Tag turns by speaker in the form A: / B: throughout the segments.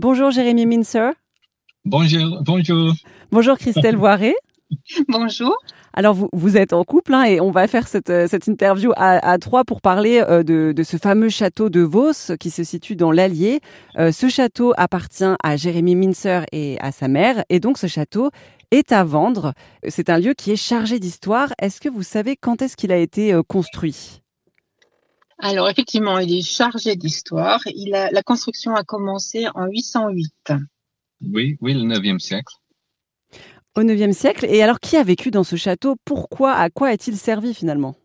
A: Bonjour Jérémy Mincer.
B: Bonjour, bonjour.
A: Bonjour Christelle Voiré.
C: Bonjour.
A: Alors vous, vous êtes en couple hein, et on va faire cette, euh, cette interview à, à trois pour parler euh, de, de, ce fameux château de Vos qui se situe dans l'Allier. Euh, ce château appartient à Jérémy Mincer et à sa mère et donc ce château est à vendre. C'est un lieu qui est chargé d'histoire. Est-ce que vous savez quand est-ce qu'il a été construit?
C: Alors effectivement, il est chargé d'histoire. Il a, la construction a commencé en 808.
B: Oui, oui, le 9e siècle.
A: Au IXe siècle. Et alors, qui a vécu dans ce château? Pourquoi? À quoi a-t-il servi finalement?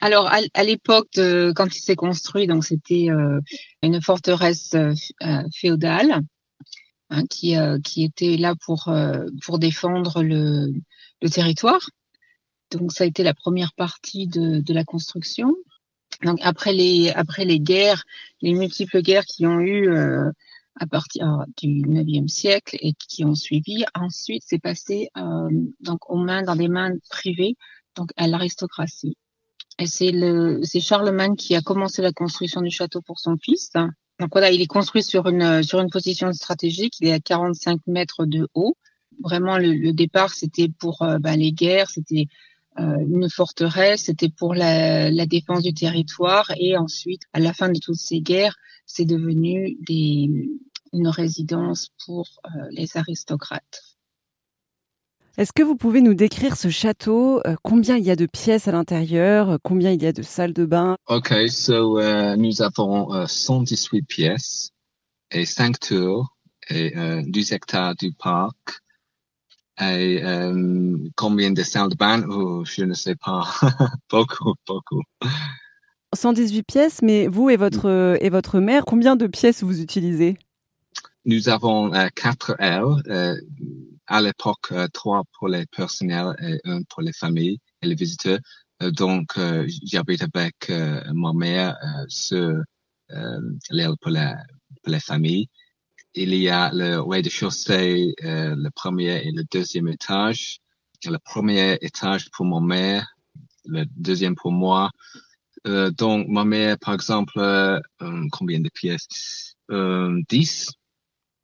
C: Alors à, l'époque quand il s'est construit, donc c'était euh, une forteresse euh, euh, féodale hein, qui qui était là pour pour défendre le, le territoire. Donc ça a été la première partie de, de la construction. Donc après les après les guerres, les multiples guerres qui ont eu à partir du 9e siècle et qui ont suivi. Ensuite, c'est passé euh, donc aux mains dans des mains privées, donc à l'aristocratie. Et c'est le c'est Charlemagne qui a commencé la construction du château pour son fils. Donc voilà, il est construit sur une sur une position stratégique. Il est à 45 mètres de haut. Vraiment, le, le départ, c'était pour euh, ben, les guerres, c'était euh, une forteresse, c'était pour la, la, défense du territoire. Et ensuite, à la fin de toutes ces guerres, c'est devenu des, une résidence pour euh, les aristocrates.
A: Est-ce que vous pouvez nous décrire ce château? Euh, Combien il y a de pièces à l'intérieur? Combien il y a de salles de bain?
B: Ok, so nous avons uh, 118 pièces et 5 tours et uh, 12 hectares du parc. Et um, combien de salles de bain oh, Je ne sais pas. beaucoup, beaucoup.
A: 118 pièces, mais vous et votre, et votre mère, combien de pièces vous utilisez?
B: Nous avons euh, quatre ailes. Euh, à l'époque, euh, trois pour les personnels et un pour les familles et les visiteurs. donc, j'habite avec ma mère sur l'aile pour, pour les familles. Il y a le rez-de-chaussée, le premier et le deuxième étage. Le premier étage pour ma mère, le deuxième pour moi. Euh, donc, ma mère, par exemple, euh, combien de pièces? Euh, 10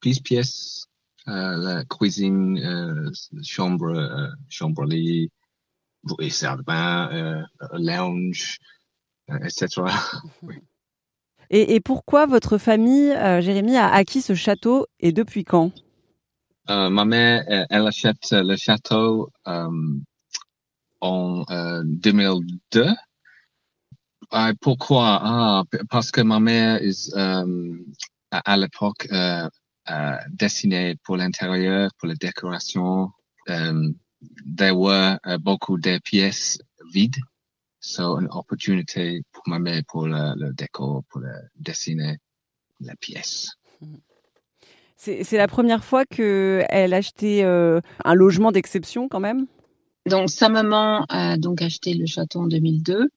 B: 10 pièces, euh, la cuisine, euh, chambre, euh, chambre lit, de bain, euh, lounge, euh, etc. oui.
A: Et, pourquoi votre famille, euh, Jérémy, a acquis ce château et depuis quand?
B: Ma mère, elle achète le château en 2002. pourquoi? Ah, Parce que ma mère est à l'époque dessiné pour l'intérieur, pour la décoration. Um, there were beaucoup de pièces vides. So, une opportunité pour ma mère pour le, le décor, pour le dessiner la pièce.
A: C'est la première fois qu'elle achetait euh, un logement d'exception quand même?
C: Donc sa maman a donc acheté le château en 2002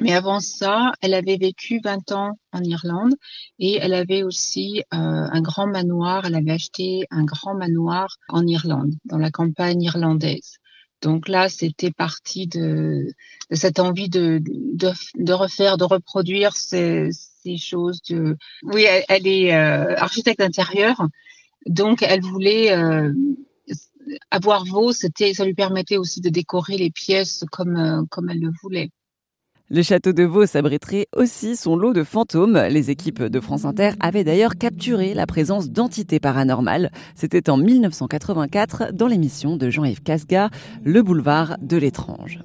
C: mais avant ça, elle avait vécu 20 ans en Irlande et elle avait aussi euh, un grand manoir. Elle avait acheté un grand manoir en Irlande, dans la campagne irlandaise. Donc là, c'était parti de, cette envie de, de, de, refaire, de reproduire ces, ces choses. Oui, elle, est euh, architecte intérieur, donc elle voulait euh, avoir. C'était, ça lui permettait aussi de décorer les pièces comme euh, comme elle le voulait.
A: Le château de Vaux abriterait aussi son lot de fantômes. Les équipes de France Inter avaient d'ailleurs capturé la présence d'entités paranormales. C'était en 1984 dans l'émission de Jean-Yves Casga, Le boulevard de l'étrange.